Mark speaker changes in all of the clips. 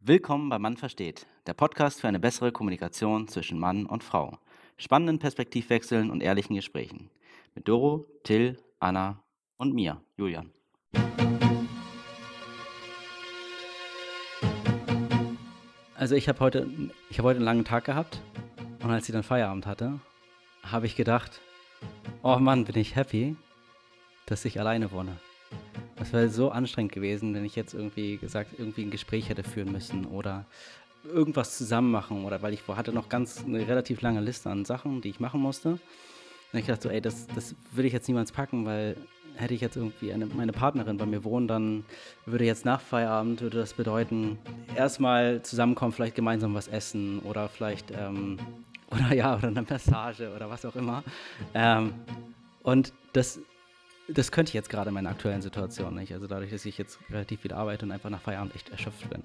Speaker 1: Willkommen bei Mann versteht, der Podcast für eine bessere Kommunikation zwischen Mann und Frau. Spannenden Perspektivwechseln und ehrlichen Gesprächen. Mit Doro, Till, Anna und mir, Julian. Also ich habe heute, habe heute einen langen Tag gehabt und als ich dann Feierabend hatte, habe ich gedacht, oh Mann, bin ich happy, dass ich alleine wohne. Das wäre so anstrengend gewesen, wenn ich jetzt irgendwie gesagt, irgendwie ein Gespräch hätte führen müssen oder irgendwas zusammen machen oder weil ich hatte noch ganz eine relativ lange Liste an Sachen, die ich machen musste. Und ich dachte so, ey, das, das würde ich jetzt niemals packen, weil hätte ich jetzt irgendwie eine, meine Partnerin bei mir wohnen, dann würde jetzt nach Feierabend, würde das bedeuten, erstmal zusammenkommen, vielleicht gemeinsam was essen oder vielleicht, ähm, oder ja, oder eine Massage oder was auch immer. Ähm, und das das könnte ich jetzt gerade in meiner aktuellen Situation nicht. Also dadurch, dass ich jetzt relativ viel arbeite und einfach nach Feierabend echt erschöpft bin.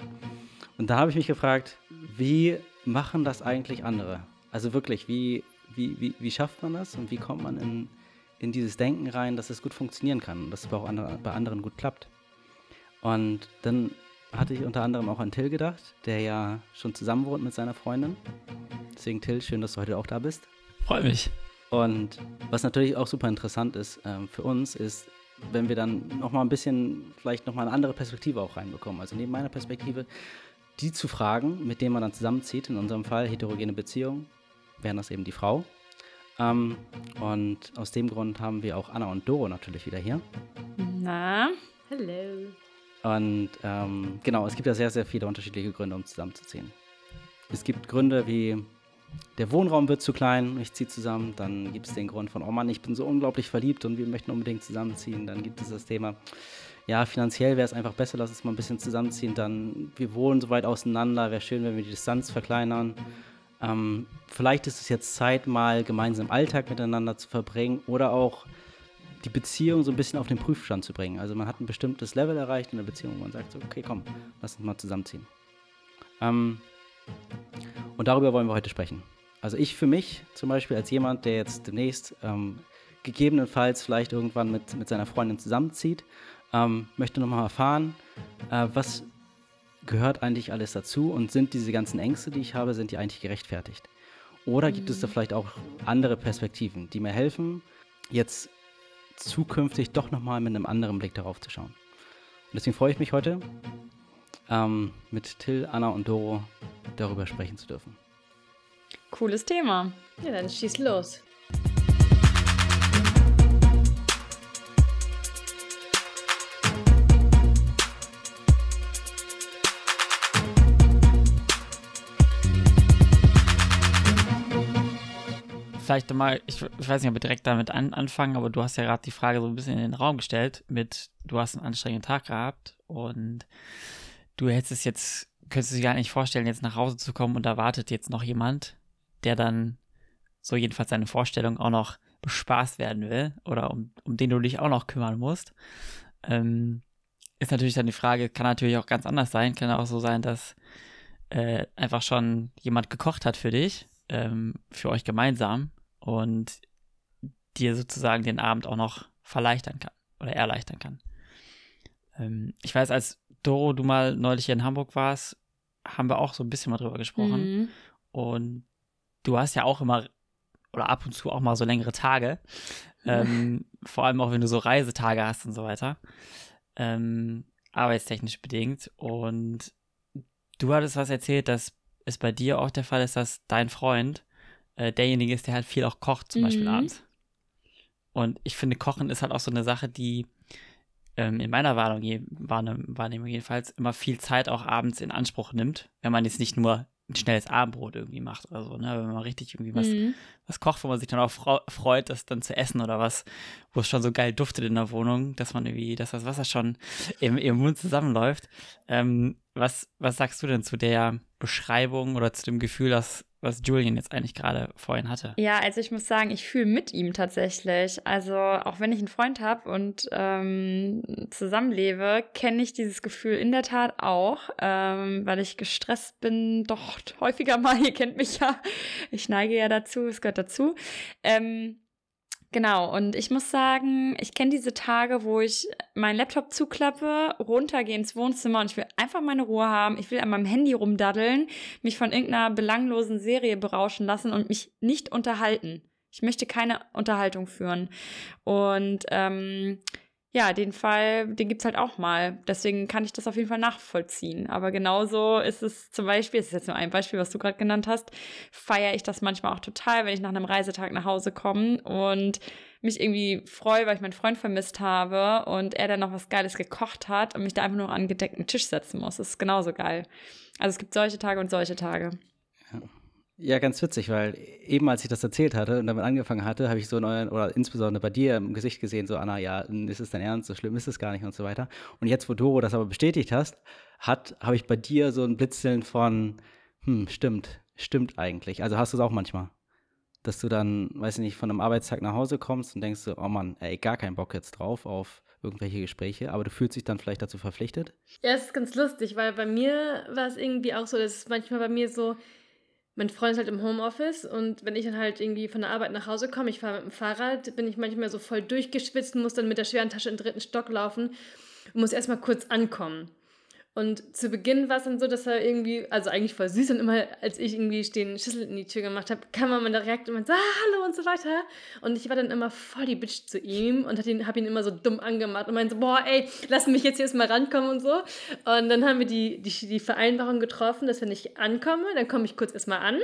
Speaker 1: Und da habe ich mich gefragt, wie machen das eigentlich andere? Also wirklich, wie, wie, wie, wie schafft man das und wie kommt man in, in dieses Denken rein, dass es gut funktionieren kann und dass es bei, auch andere, bei anderen gut klappt? Und dann hatte ich unter anderem auch an Till gedacht, der ja schon zusammen wohnt mit seiner Freundin. Deswegen, Till, schön, dass du heute auch da bist.
Speaker 2: Freue mich.
Speaker 1: Und was natürlich auch super interessant ist ähm, für uns, ist, wenn wir dann nochmal ein bisschen, vielleicht nochmal eine andere Perspektive auch reinbekommen. Also neben meiner Perspektive, die zu fragen, mit denen man dann zusammenzieht, in unserem Fall heterogene Beziehungen, wären das eben die Frau. Ähm, und aus dem Grund haben wir auch Anna und Doro natürlich wieder hier.
Speaker 3: Na, hallo.
Speaker 1: Und ähm, genau, es gibt ja sehr, sehr viele unterschiedliche Gründe, um zusammenzuziehen. Es gibt Gründe wie der Wohnraum wird zu klein, ich ziehe zusammen, dann gibt es den Grund von, oh Mann, ich bin so unglaublich verliebt und wir möchten unbedingt zusammenziehen. Dann gibt es das Thema, ja, finanziell wäre es einfach besser, lass uns mal ein bisschen zusammenziehen. Dann, wir wohnen so weit auseinander, wäre schön, wenn wir die Distanz verkleinern. Ähm, vielleicht ist es jetzt Zeit, mal gemeinsam Alltag miteinander zu verbringen oder auch die Beziehung so ein bisschen auf den Prüfstand zu bringen. Also man hat ein bestimmtes Level erreicht in der Beziehung, wo man sagt so, okay, komm, lass uns mal zusammenziehen. Ähm, und darüber wollen wir heute sprechen. Also ich für mich zum Beispiel als jemand, der jetzt demnächst ähm, gegebenenfalls vielleicht irgendwann mit, mit seiner Freundin zusammenzieht, ähm, möchte nochmal erfahren, äh, was gehört eigentlich alles dazu und sind diese ganzen Ängste, die ich habe, sind die eigentlich gerechtfertigt? Oder gibt es da mhm. vielleicht auch andere Perspektiven, die mir helfen, jetzt zukünftig doch nochmal mit einem anderen Blick darauf zu schauen? Und deswegen freue ich mich heute, ähm, mit Till, Anna und Doro darüber sprechen zu dürfen.
Speaker 3: Cooles Thema.
Speaker 4: Ja, dann schieß los.
Speaker 2: Vielleicht mal, ich, ich, weiß nicht, ob wir direkt damit an, anfangen, aber du hast ja gerade die Frage so ein bisschen in den Raum gestellt mit, du hast einen anstrengenden Tag gehabt und du hättest es jetzt, könntest du dir gar nicht vorstellen, jetzt nach Hause zu kommen und da wartet jetzt noch jemand, der dann so jedenfalls seine Vorstellung auch noch bespaßt werden will oder um, um den du dich auch noch kümmern musst. Ähm, ist natürlich dann die Frage, kann natürlich auch ganz anders sein, kann auch so sein, dass äh, einfach schon jemand gekocht hat für dich, ähm, für euch gemeinsam und dir sozusagen den Abend auch noch verleichtern kann oder erleichtern kann. Ähm, ich weiß, als Doro, du mal neulich hier in Hamburg warst, haben wir auch so ein bisschen mal drüber gesprochen. Mhm. Und du hast ja auch immer oder ab und zu auch mal so längere Tage. Ähm, vor allem auch, wenn du so Reisetage hast und so weiter. Ähm, arbeitstechnisch bedingt. Und du hattest was erzählt, dass es bei dir auch der Fall ist, dass dein Freund äh, derjenige ist, der halt viel auch kocht, zum mhm. Beispiel abends. Und ich finde, Kochen ist halt auch so eine Sache, die ähm, in meiner Wahrnehmung, Wahrnehmung jedenfalls immer viel Zeit auch abends in Anspruch nimmt, wenn man jetzt nicht nur ein schnelles Abendbrot irgendwie macht oder so, ne? Wenn man richtig irgendwie was, mhm. was kocht, wo man sich dann auch freut, das dann zu essen oder was, wo es schon so geil duftet in der Wohnung, dass man irgendwie, dass das Wasser schon im, im Mund zusammenläuft. Ähm, was, was sagst du denn zu der Beschreibung oder zu dem Gefühl, dass was Julian jetzt eigentlich gerade vorhin hatte.
Speaker 3: Ja, also ich muss sagen, ich fühle mit ihm tatsächlich. Also auch wenn ich einen Freund habe und ähm, zusammenlebe, kenne ich dieses Gefühl in der Tat auch, ähm, weil ich gestresst bin, doch häufiger mal. Ihr kennt mich ja. Ich neige ja dazu, es gehört dazu. Ähm, Genau, und ich muss sagen, ich kenne diese Tage, wo ich meinen Laptop zuklappe, runtergehe ins Wohnzimmer und ich will einfach meine Ruhe haben. Ich will an meinem Handy rumdaddeln, mich von irgendeiner belanglosen Serie berauschen lassen und mich nicht unterhalten. Ich möchte keine Unterhaltung führen. Und ähm, ja, den Fall, den gibt es halt auch mal. Deswegen kann ich das auf jeden Fall nachvollziehen. Aber genauso ist es zum Beispiel, es ist jetzt nur ein Beispiel, was du gerade genannt hast, feiere ich das manchmal auch total, wenn ich nach einem Reisetag nach Hause komme und mich irgendwie freue, weil ich meinen Freund vermisst habe und er dann noch was Geiles gekocht hat und mich da einfach nur an gedeckten Tisch setzen muss. Das ist genauso geil. Also es gibt solche Tage und solche Tage.
Speaker 1: Ja. Ganz witzig, weil eben als ich das erzählt hatte und damit angefangen hatte, habe ich so neuen, oder insbesondere bei dir im Gesicht gesehen, so, Anna, ja, ist es dein Ernst, so schlimm ist es gar nicht und so weiter. Und jetzt, wo Doro das aber bestätigt hast, hat, habe ich bei dir so ein Blitzeln von, hm, stimmt, stimmt eigentlich. Also hast du es auch manchmal. Dass du dann, weiß ich nicht, von einem Arbeitstag nach Hause kommst und denkst so, oh Mann, ey, gar keinen Bock jetzt drauf auf irgendwelche Gespräche, aber du fühlst dich dann vielleicht dazu verpflichtet?
Speaker 4: Ja, es ist ganz lustig, weil bei mir war es irgendwie auch so, dass es manchmal bei mir so, mein Freund ist halt im Homeoffice und wenn ich dann halt irgendwie von der Arbeit nach Hause komme, ich fahre mit dem Fahrrad, bin ich manchmal so voll durchgeschwitzt, muss dann mit der schweren Tasche im dritten Stock laufen und muss erstmal kurz ankommen. Und zu Beginn war es dann so, dass er irgendwie, also eigentlich voll süß und immer, als ich irgendwie den Schlüssel in die Tür gemacht habe, kam er mal direkt und meinte, ah, hallo und so weiter. Und ich war dann immer voll die Bitch zu ihm und ihn, habe ihn immer so dumm angemacht und meinte so, boah, ey, lass mich jetzt hier erstmal rankommen und so. Und dann haben wir die, die, die Vereinbarung getroffen, dass wenn ich ankomme, dann komme ich kurz erstmal an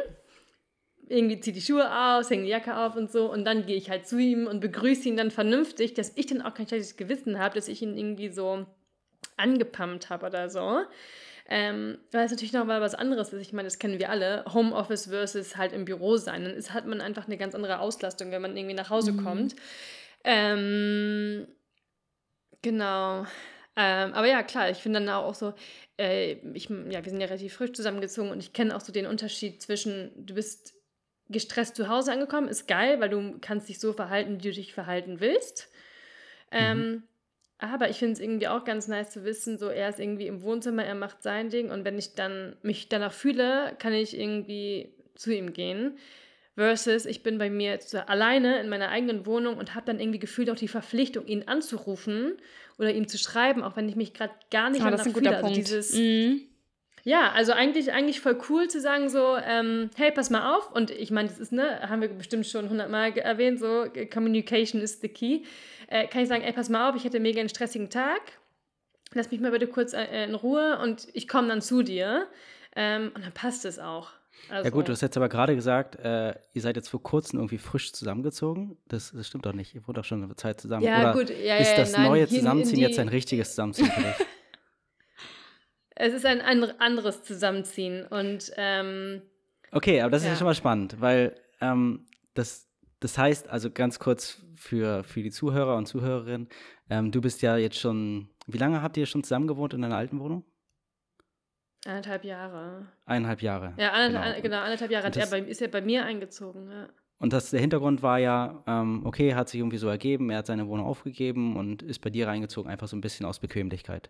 Speaker 4: irgendwie ziehe die Schuhe aus, hänge die Jacke auf und so und dann gehe ich halt zu ihm und begrüße ihn dann vernünftig, dass ich dann auch kein schlechtes Gewissen habe, dass ich ihn irgendwie so angepumpt habe oder so. Ähm, weil es natürlich noch mal was anderes ist. Ich meine, das kennen wir alle. Homeoffice versus halt im Büro sein. Dann ist, hat man einfach eine ganz andere Auslastung, wenn man irgendwie nach Hause mhm. kommt. Ähm, genau. Ähm, aber ja, klar, ich finde dann auch so, äh, ich, ja, wir sind ja relativ frisch zusammengezogen und ich kenne auch so den Unterschied zwischen, du bist gestresst zu Hause angekommen, ist geil, weil du kannst dich so verhalten, wie du dich verhalten willst. Ähm, mhm. Aber ich finde es irgendwie auch ganz nice zu wissen, so er ist irgendwie im Wohnzimmer, er macht sein Ding und wenn ich dann mich danach fühle, kann ich irgendwie zu ihm gehen. Versus ich bin bei mir alleine in meiner eigenen Wohnung und habe dann irgendwie gefühlt auch die Verpflichtung, ihn anzurufen oder ihm zu schreiben, auch wenn ich mich gerade gar nicht
Speaker 3: ah, guter fühle. Also
Speaker 4: dieses, mhm. Ja, also eigentlich, eigentlich voll cool zu sagen so, ähm, hey, pass mal auf. Und ich meine, das ist, ne, haben wir bestimmt schon hundertmal erwähnt, so, Communication is the key äh, kann ich sagen, ey, pass mal auf, ich hatte mega einen stressigen Tag. Lass mich mal bitte kurz äh, in Ruhe und ich komme dann zu dir. Ähm, und dann passt es auch.
Speaker 1: Also, ja gut, du hast jetzt aber gerade gesagt, äh, ihr seid jetzt vor kurzem irgendwie frisch zusammengezogen. Das, das stimmt doch nicht. Ihr wohnt doch schon eine Zeit zusammen. Ja, Oder gut. Ja, ist das nein, neue Zusammenziehen jetzt ein richtiges Zusammenziehen für dich?
Speaker 4: es ist ein anderes Zusammenziehen und ähm,
Speaker 1: Okay, aber das ja. ist ja schon mal spannend, weil ähm, das, das heißt, also ganz kurz für, für die Zuhörer und Zuhörerinnen, ähm, du bist ja jetzt schon, wie lange habt ihr schon zusammen gewohnt in deiner alten Wohnung?
Speaker 4: Eineinhalb Jahre.
Speaker 1: Eineinhalb Jahre.
Speaker 4: Ja, anderthalb, genau. genau, eineinhalb Jahre das, er bei, ist er bei mir eingezogen, ja.
Speaker 1: Und das, der Hintergrund war ja, ähm, okay, hat sich irgendwie so ergeben, er hat seine Wohnung aufgegeben und ist bei dir reingezogen, einfach so ein bisschen aus Bequemlichkeit.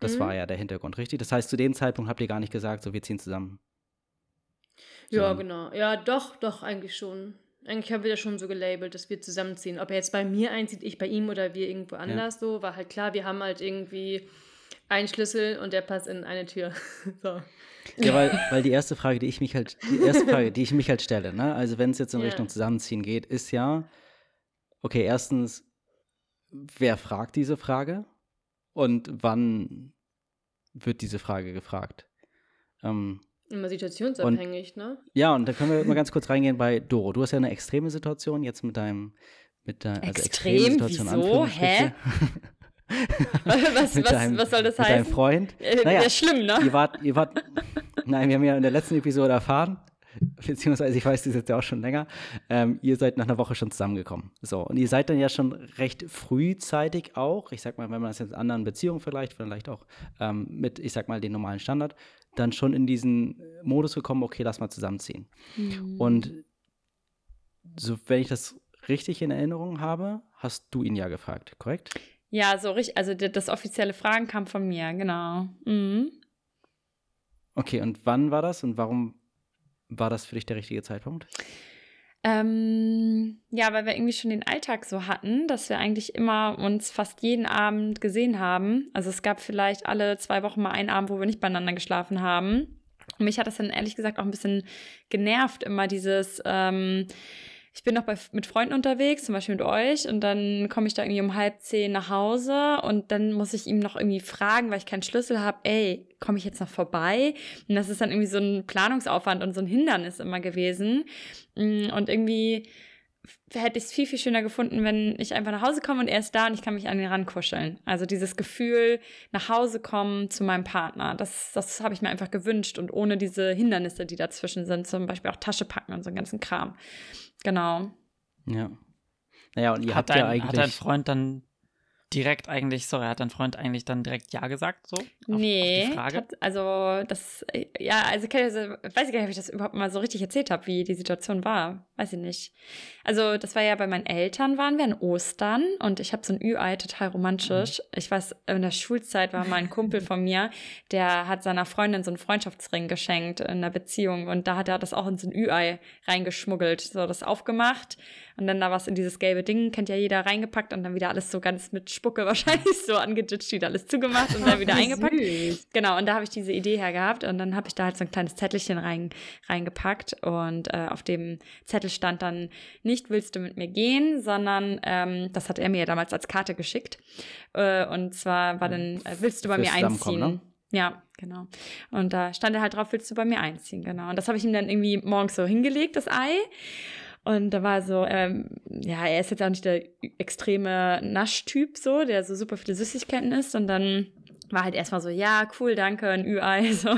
Speaker 1: Das mhm. war ja der Hintergrund, richtig? Das heißt, zu dem Zeitpunkt habt ihr gar nicht gesagt, so wir ziehen zusammen.
Speaker 4: So. Ja, genau. Ja, doch, doch, eigentlich schon. Eigentlich haben wir das schon so gelabelt, dass wir zusammenziehen. Ob er jetzt bei mir einzieht, ich bei ihm oder wir irgendwo anders ja. so, war halt klar, wir haben halt irgendwie einen Schlüssel und der passt in eine Tür. so.
Speaker 1: Ja, weil, weil die erste Frage, die ich mich halt, die erste Frage, die ich mich halt stelle, ne, also wenn es jetzt in ja. Richtung Zusammenziehen geht, ist ja, okay, erstens, wer fragt diese Frage und wann wird diese Frage gefragt?
Speaker 4: Ähm, Immer situationsabhängig, und, ne?
Speaker 1: Ja, und da können wir mal ganz kurz reingehen bei Doro. Du hast ja eine extreme Situation jetzt mit deinem, mit deiner, also
Speaker 3: Extrem? Wieso? Hä? was, was, deinem, was soll das heißen?
Speaker 1: Mit deinem Freund.
Speaker 3: Äh, naja, Wäre schlimm, ne?
Speaker 1: Ihr wart, ihr wart, nein, wir haben ja in der letzten Episode erfahren, beziehungsweise ich weiß das jetzt ja auch schon länger, ähm, ihr seid nach einer Woche schon zusammengekommen. So, und ihr seid dann ja schon recht frühzeitig auch, ich sag mal, wenn man das jetzt in anderen Beziehungen vielleicht, vielleicht auch ähm, mit, ich sag mal, den normalen Standard, dann schon in diesen Modus gekommen, okay, lass mal zusammenziehen. Mhm. Und so, wenn ich das richtig in Erinnerung habe, hast du ihn ja gefragt, korrekt?
Speaker 3: Ja, so richtig, also das offizielle Fragen kam von mir, genau. Mhm.
Speaker 1: Okay, und wann war das und warum war das für dich der richtige Zeitpunkt?
Speaker 3: Ähm, ja, weil wir irgendwie schon den Alltag so hatten, dass wir eigentlich immer uns fast jeden Abend gesehen haben. Also es gab vielleicht alle zwei Wochen mal einen Abend, wo wir nicht beieinander geschlafen haben. Und mich hat das dann ehrlich gesagt auch ein bisschen genervt, immer dieses, ähm, ich bin noch bei, mit Freunden unterwegs, zum Beispiel mit euch, und dann komme ich da irgendwie um halb zehn nach Hause und dann muss ich ihm noch irgendwie fragen, weil ich keinen Schlüssel habe, ey, komme ich jetzt noch vorbei? Und das ist dann irgendwie so ein Planungsaufwand und so ein Hindernis immer gewesen. Mm, und irgendwie hätte ich es viel, viel schöner gefunden, wenn ich einfach nach Hause komme und er ist da und ich kann mich an ihn rankuscheln. Also dieses Gefühl, nach Hause kommen zu meinem Partner, das, das habe ich mir einfach gewünscht und ohne diese Hindernisse, die dazwischen sind, zum Beispiel auch Tasche packen und so einen ganzen Kram. Genau.
Speaker 1: Ja. Naja, und ihr
Speaker 2: hat
Speaker 1: habt
Speaker 2: dein,
Speaker 1: ja eigentlich.
Speaker 2: Hat dein Freund dann direkt eigentlich, sorry, hat dein Freund eigentlich dann direkt Ja gesagt, so? Auf,
Speaker 3: nee,
Speaker 2: auf die Frage?
Speaker 3: tat- also das, ja, also also, weiß ich gar nicht, ob ich das überhaupt mal so richtig erzählt habe, wie die Situation war. Weiß ich nicht. Also das war ja bei meinen Eltern, waren wir an Ostern und ich habe so ein Ü-Ei, total romantisch. Ich weiß, in der Schulzeit war mal ein Kumpel von mir, der hat seiner Freundin so einen Freundschaftsring geschenkt in einer Beziehung und da hat er das auch in so ein Ü-Ei reingeschmuggelt, so das aufgemacht und dann da was in dieses gelbe Ding, kennt ja jeder, reingepackt und dann wieder alles so ganz mit Spucke wahrscheinlich so angeditscht, wieder alles zugemacht und dann wieder eingepackt.
Speaker 4: Süß.
Speaker 3: Genau, und da habe ich diese Idee her gehabt und dann habe ich da halt so ein kleines Zettelchen rein, reingepackt und äh, auf dem Zettel stand dann nicht, willst du mit mir gehen, sondern ähm, das hat er mir ja damals als Karte geschickt. Äh, und zwar war dann, äh, willst du bei
Speaker 1: Fürs
Speaker 3: mir einziehen?
Speaker 1: ne?
Speaker 3: Ja, genau. Und da stand er halt drauf, willst du bei mir einziehen, genau. Und das habe ich ihm dann irgendwie morgens so hingelegt, das Ei. Und da war so, ähm, ja, er ist jetzt auch nicht der extreme Naschtyp so, der so super viele Süßigkeiten isst. Und dann war halt erstmal so, ja, cool, danke, ein Ü-Ei, so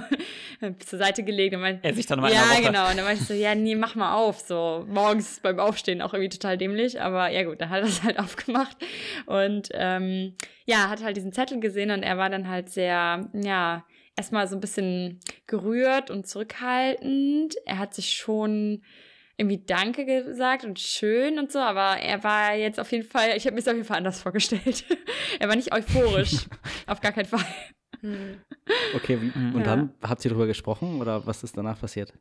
Speaker 3: zur Seite gelegt. Und meinte,
Speaker 2: Er sich dann mal
Speaker 3: ja, genau. Und dann meinte ich so, ja, nee, mach mal auf. So morgens beim Aufstehen auch irgendwie total dämlich. Aber ja gut, dann hat er das halt aufgemacht. Und ähm, ja, hat halt diesen Zettel gesehen und er war dann halt sehr, ja, erstmal so ein bisschen gerührt und zurückhaltend. Er hat sich schon irgendwie Danke gesagt und schön und so, aber er war jetzt auf jeden Fall, ich habe mir es auf jeden Fall anders vorgestellt. er war nicht euphorisch, auf gar keinen Fall.
Speaker 4: Hm.
Speaker 1: Okay, wie, und
Speaker 3: Ja.
Speaker 1: dann habt ihr darüber gesprochen oder was ist danach passiert?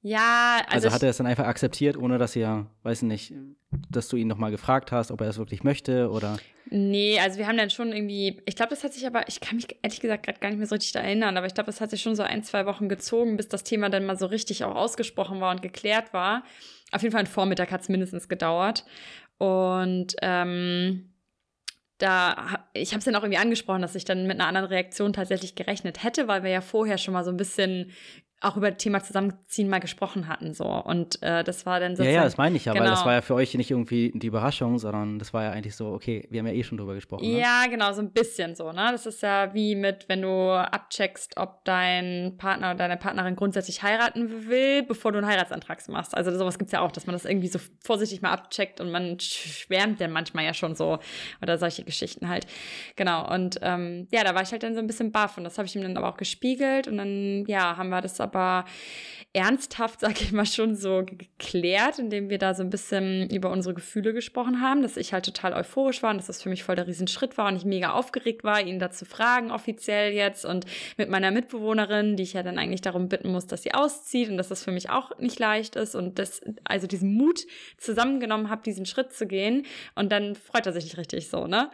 Speaker 3: Ja,
Speaker 1: Also,
Speaker 3: also,
Speaker 1: hat er es dann einfach akzeptiert, ohne dass ihr, weiß nicht, dass du ihn nochmal gefragt hast, ob er es wirklich möchte oder.
Speaker 3: Nee, also wir haben dann schon irgendwie, ich glaube, das hat sich aber, ich kann mich ehrlich gesagt gerade gar nicht mehr so richtig erinnern, aber ich glaube, das hat sich schon so ein, zwei Wochen gezogen, bis das Thema dann mal so richtig auch ausgesprochen war und geklärt war. Auf jeden Fall ein Vormittag hat es mindestens gedauert. Und ähm, da, ich habe es dann auch irgendwie angesprochen, dass ich dann mit einer anderen Reaktion tatsächlich gerechnet hätte, weil wir ja vorher schon mal so ein bisschen auch über das Thema Zusammenziehen mal gesprochen hatten. So. Und äh, das war dann
Speaker 1: Ja,
Speaker 3: sozusagen.
Speaker 1: ja, das meine ich ja, weil das
Speaker 3: genau.
Speaker 1: war ja für euch nicht irgendwie die Überraschung, sondern das war ja eigentlich so, okay, wir haben ja eh schon drüber gesprochen. Ne?
Speaker 3: Ja, genau, so ein bisschen so, ne? Das ist ja wie mit, wenn du abcheckst, ob dein Partner oder deine Partnerin grundsätzlich heiraten will, bevor du einen Heiratsantrag machst. Also sowas gibt's ja auch, dass man das irgendwie so vorsichtig mal abcheckt und man schwärmt dann manchmal ja schon so oder solche Geschichten halt. Genau, und ähm, ja, da war ich halt dann so ein bisschen baff und das habe ich ihm dann aber auch gespiegelt und dann, ja, haben wir das aber ernsthaft, sag ich mal, schon so geklärt, indem wir da so ein bisschen über unsere Gefühle gesprochen haben, dass ich halt total euphorisch war und dass das für mich voll der Riesenschritt war und ich mega aufgeregt war, ihn da zu fragen offiziell jetzt und mit meiner Mitbewohnerin, die ich ja dann eigentlich darum bitten muss, dass sie auszieht und dass das für mich auch nicht leicht ist und das, also diesen Mut zusammengenommen habe, diesen Schritt zu gehen und dann freut er sich nicht richtig so, ne?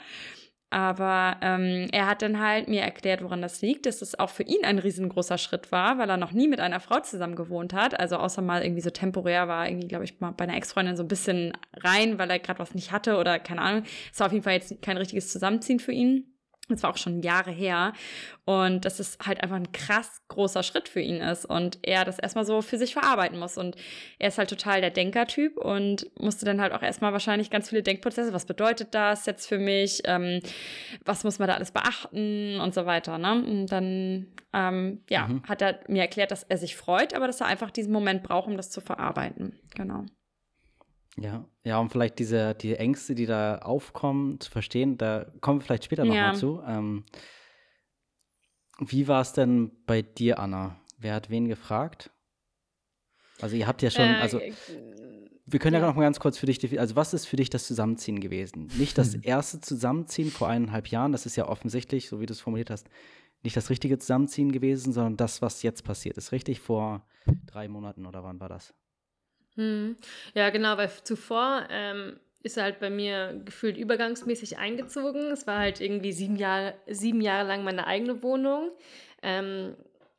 Speaker 3: Aber ähm, er hat dann halt mir erklärt, woran das liegt, dass es auch für ihn ein riesengroßer Schritt war, weil er noch nie mit einer Frau zusammen gewohnt hat. Also außer mal irgendwie so temporär war, irgendwie, glaube ich, mal bei einer Ex-Freundin so ein bisschen rein, weil er gerade was nicht hatte oder keine Ahnung. Es war auf jeden Fall jetzt kein richtiges Zusammenziehen für ihn. Das war auch schon Jahre her. Und dass es halt einfach ein krass großer Schritt für ihn ist und er das erstmal so für sich verarbeiten muss. Und er ist halt total der Denkertyp und musste dann halt auch erstmal wahrscheinlich ganz viele Denkprozesse. Was bedeutet das jetzt für mich? Ähm, was muss man da alles beachten und so weiter. Ne? Und dann ähm, ja,
Speaker 1: Mhm.
Speaker 3: hat er mir erklärt, dass er sich freut, aber dass er einfach diesen Moment braucht, um das zu verarbeiten. Genau.
Speaker 1: Ja, ja, um vielleicht diese, die Ängste, die da aufkommen, zu verstehen, da kommen wir vielleicht später
Speaker 3: Ja.
Speaker 1: nochmal zu. Ähm, wie war es denn bei dir, Anna? Wer hat wen gefragt? Also ihr habt ja schon,
Speaker 4: Äh,
Speaker 1: also wir können ja,
Speaker 4: ja.
Speaker 1: noch mal ganz kurz für dich, defi- also was ist für dich das Zusammenziehen gewesen? Nicht das erste Zusammenziehen vor eineinhalb Jahren, das ist ja offensichtlich, so wie du es formuliert hast, nicht das richtige Zusammenziehen gewesen, sondern das, was jetzt passiert ist. Richtig vor drei Monaten oder wann war das?
Speaker 4: Hm. Ja, genau, weil zuvor ähm, ist er halt bei mir gefühlt übergangsmäßig eingezogen. Es war halt irgendwie sieben Jahre, sieben Jahre lang meine eigene Wohnung. Ähm,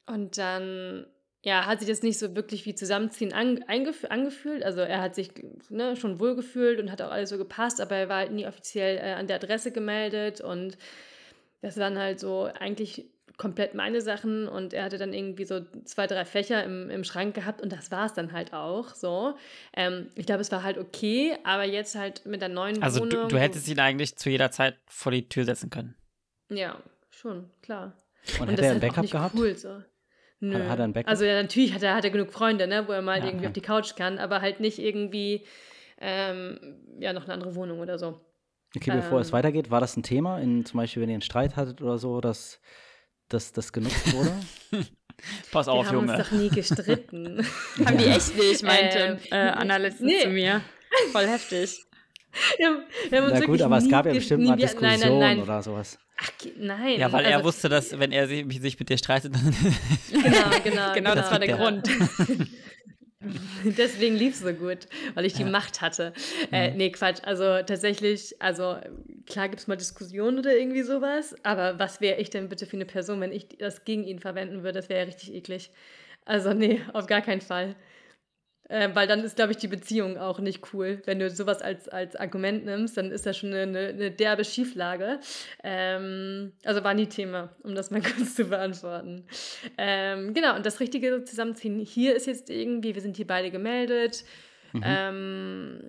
Speaker 4: und dann ja, hat sich das nicht so wirklich wie Zusammenziehen an, angefühlt. Also er hat sich ne, schon wohlgefühlt und hat auch alles so gepasst, aber er war halt nie offiziell äh, an der Adresse gemeldet und das waren halt so eigentlich komplett meine Sachen und er hatte dann irgendwie so zwei, drei Fächer im, im Schrank gehabt und das war es dann halt auch so. Ähm, ich glaube, es war halt okay, aber jetzt halt mit der neuen
Speaker 2: also
Speaker 4: Wohnung.
Speaker 2: Also du, du hättest ihn eigentlich zu jeder Zeit vor die Tür setzen können.
Speaker 4: Ja, schon, klar.
Speaker 1: Und, und hätte er ein Backup gehabt? Cool, so.
Speaker 4: Nö. Hat, hat er ein Backup? Also ja, natürlich hat er, hat er genug Freunde, ne, wo er mal ja, irgendwie okay. auf die Couch kann, aber halt nicht irgendwie ähm, ja, noch eine andere Wohnung oder so.
Speaker 1: Okay, bevor ähm, es weitergeht, war das ein Thema, in, zum Beispiel, wenn ihr einen Streit hattet oder so, dass, dass das genutzt wurde?
Speaker 2: Pass auf, Junge.
Speaker 3: Wir haben uns doch nie gestritten. haben die echt nicht, meinte ähm, äh, Anna letztens nee. zu mir. Voll heftig.
Speaker 1: Wir, wir Na gut, aber es gab ja bestimmt mal Diskussionen nein, nein, nein. oder sowas.
Speaker 4: Ach, nein.
Speaker 2: Ja, weil also, er wusste, dass wenn er sich, sich mit dir streitet, dann.
Speaker 3: genau, genau. genau, das war der Grund.
Speaker 4: Deswegen lief es so gut, weil ich die ja. Macht hatte. Äh, mhm. nee, Quatsch. Also tatsächlich, also klar gibt es mal Diskussionen oder irgendwie sowas, aber was wäre ich denn bitte für eine Person, wenn ich das gegen ihn verwenden würde? Das wäre ja richtig eklig. Also nee, auf gar keinen Fall. Äh, weil dann ist, glaube ich, die Beziehung auch nicht cool. Wenn du sowas als, als Argument nimmst, dann ist das schon eine, eine derbe Schieflage. Ähm, also war nie Thema, um das mal kurz zu beantworten. Ähm, genau, und das richtige Zusammenziehen hier ist jetzt irgendwie, wir sind hier beide gemeldet. Mhm. Ähm,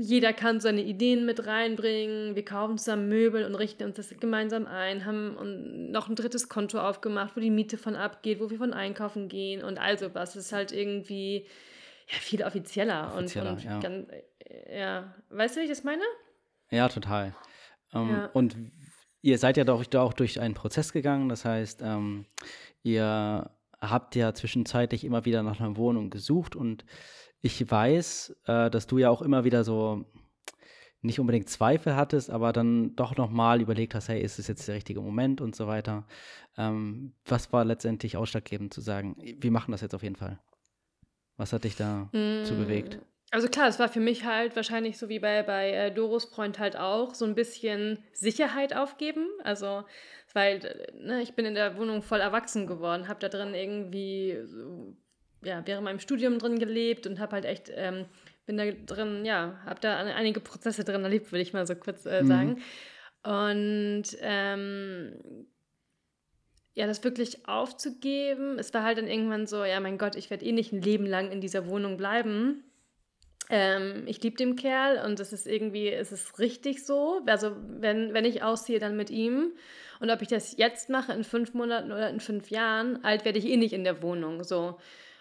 Speaker 4: jeder kann seine Ideen mit reinbringen. Wir kaufen zusammen Möbel und richten uns das gemeinsam ein, haben noch ein drittes Konto aufgemacht, wo die Miete von abgeht, wo wir von einkaufen gehen und also was. Es ist halt irgendwie ja, viel offizieller, offizieller und, und ja. Ganz, ja. Weißt du, wie ich das meine?
Speaker 1: Ja, total. Ähm, ja. Und ihr seid ja doch auch durch einen Prozess gegangen, das heißt, ähm, ihr habt ja zwischenzeitlich immer wieder nach einer Wohnung gesucht und ich weiß, äh, dass du ja auch immer wieder so nicht unbedingt Zweifel hattest, aber dann doch nochmal überlegt hast, hey, ist es jetzt der richtige Moment und so weiter. Ähm, was war letztendlich ausschlaggebend zu sagen, wir machen das jetzt auf jeden Fall? Was hat dich da mm. zu bewegt?
Speaker 4: Also klar, es war für mich halt wahrscheinlich so wie bei, bei äh, Doros Freund halt auch, so ein bisschen Sicherheit aufgeben. Also, weil ne, ich bin in der Wohnung voll erwachsen geworden, habe da drin irgendwie, so, ja, während meinem Studium drin gelebt und habe halt echt, ähm, bin da drin, ja, habe da einige Prozesse drin erlebt, würde ich mal so kurz äh, mhm. sagen. Und ähm, ja, das wirklich aufzugeben. Es war halt dann irgendwann so, ja, mein Gott, ich werde eh nicht ein Leben lang in dieser Wohnung bleiben. Ähm, ich liebe den Kerl und es ist irgendwie, es ist richtig so. Also, wenn, wenn ich ausziehe, dann mit ihm. Und ob ich das jetzt mache, in fünf Monaten oder in fünf Jahren, alt werde ich eh nicht in der Wohnung. So.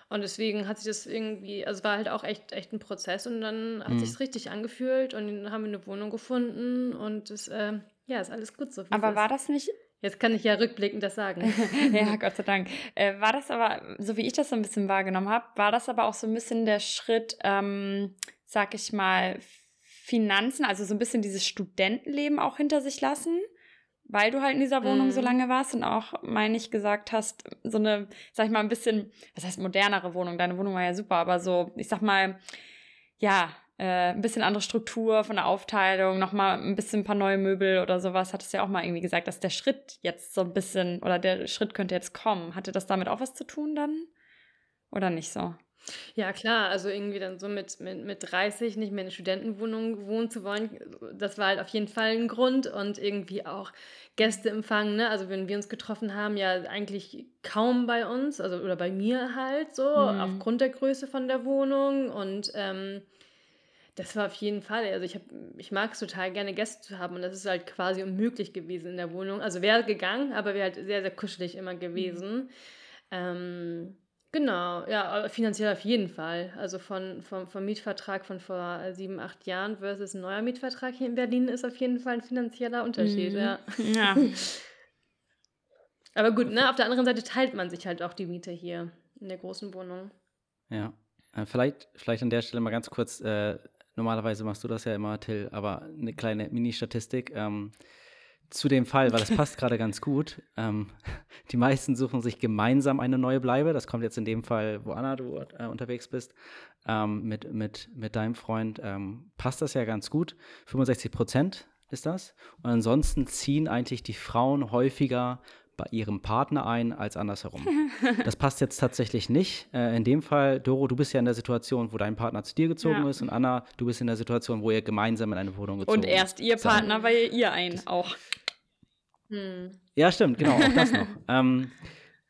Speaker 4: Und deswegen hat sich das irgendwie, also war halt auch echt, echt ein Prozess und dann hat mhm. sich richtig angefühlt und dann haben wir eine Wohnung gefunden und es, äh, ja, ist alles gut so.
Speaker 3: Aber war das nicht
Speaker 4: Jetzt kann ich ja rückblickend das sagen.
Speaker 3: ja, Gott sei Dank. Äh, war das aber, so wie ich das so ein bisschen wahrgenommen habe, war das aber auch so ein bisschen der Schritt, ähm, sag ich mal, Finanzen, also so ein bisschen dieses Studentenleben auch hinter sich lassen, weil du halt in dieser Wohnung mm. so mhm. lange warst und auch, meine ich, gesagt hast, so eine, sag ich mal, ein bisschen, was heißt modernere Wohnung? Deine Wohnung war ja super, aber so, ich sag mal, ja, äh, ein bisschen andere Struktur von der Aufteilung, nochmal ein bisschen ein paar neue Möbel oder sowas, hattest du ja auch mal irgendwie gesagt, dass der Schritt jetzt so ein bisschen, oder der Schritt könnte jetzt kommen. Hatte das damit auch was zu tun dann? Oder nicht so?
Speaker 4: Ja, klar, also irgendwie dann so mit, mit, mit 30 nicht mehr in einer Studentenwohnung wohnen zu wollen, das war halt auf jeden Fall ein Grund und irgendwie auch Gäste empfangen, ne? Also wenn wir uns getroffen haben, ja eigentlich kaum bei uns, also oder bei mir halt so, mhm. aufgrund der Größe von der Wohnung und ähm, das war auf jeden Fall. Also ich, ich mag es total gerne, Gäste zu haben und das ist halt quasi unmöglich gewesen in der Wohnung. Also wäre gegangen, aber wäre halt sehr, sehr kuschelig immer gewesen. Mhm. Ähm, genau, ja, finanziell auf jeden Fall. Also von, vom, vom Mietvertrag von vor sieben, acht Jahren versus ein neuer Mietvertrag hier in Berlin ist auf jeden Fall ein finanzieller Unterschied, mhm. ja. ja. aber gut, ne, auf der anderen Seite teilt man sich halt auch die Miete hier in der großen Wohnung.
Speaker 1: Ja. Äh, vielleicht, vielleicht an der Stelle mal ganz kurz äh, Normalerweise machst du das ja immer, Till, aber eine kleine Mini-Statistik. Ähm, zu dem Fall, weil das passt gerade ganz gut. Ähm, die meisten suchen sich gemeinsam eine neue Bleibe. Das kommt jetzt in dem Fall, wo Anna, du äh, unterwegs bist, ähm, mit, mit, mit deinem Freund. Ähm, passt das ja ganz gut. 65 Prozent ist das. Und ansonsten ziehen eigentlich die Frauen häufiger bei ihrem Partner ein als andersherum. Das passt jetzt tatsächlich nicht. Äh, in dem Fall, Doro, du bist ja in der Situation, wo dein Partner zu dir gezogen ja. ist und Anna, du bist in der Situation, wo ihr gemeinsam in eine Wohnung gezogen
Speaker 3: seid. Und erst ihr Partner, weil ihr ein auch.
Speaker 1: Hm. Ja, stimmt, genau, auch das noch. ähm,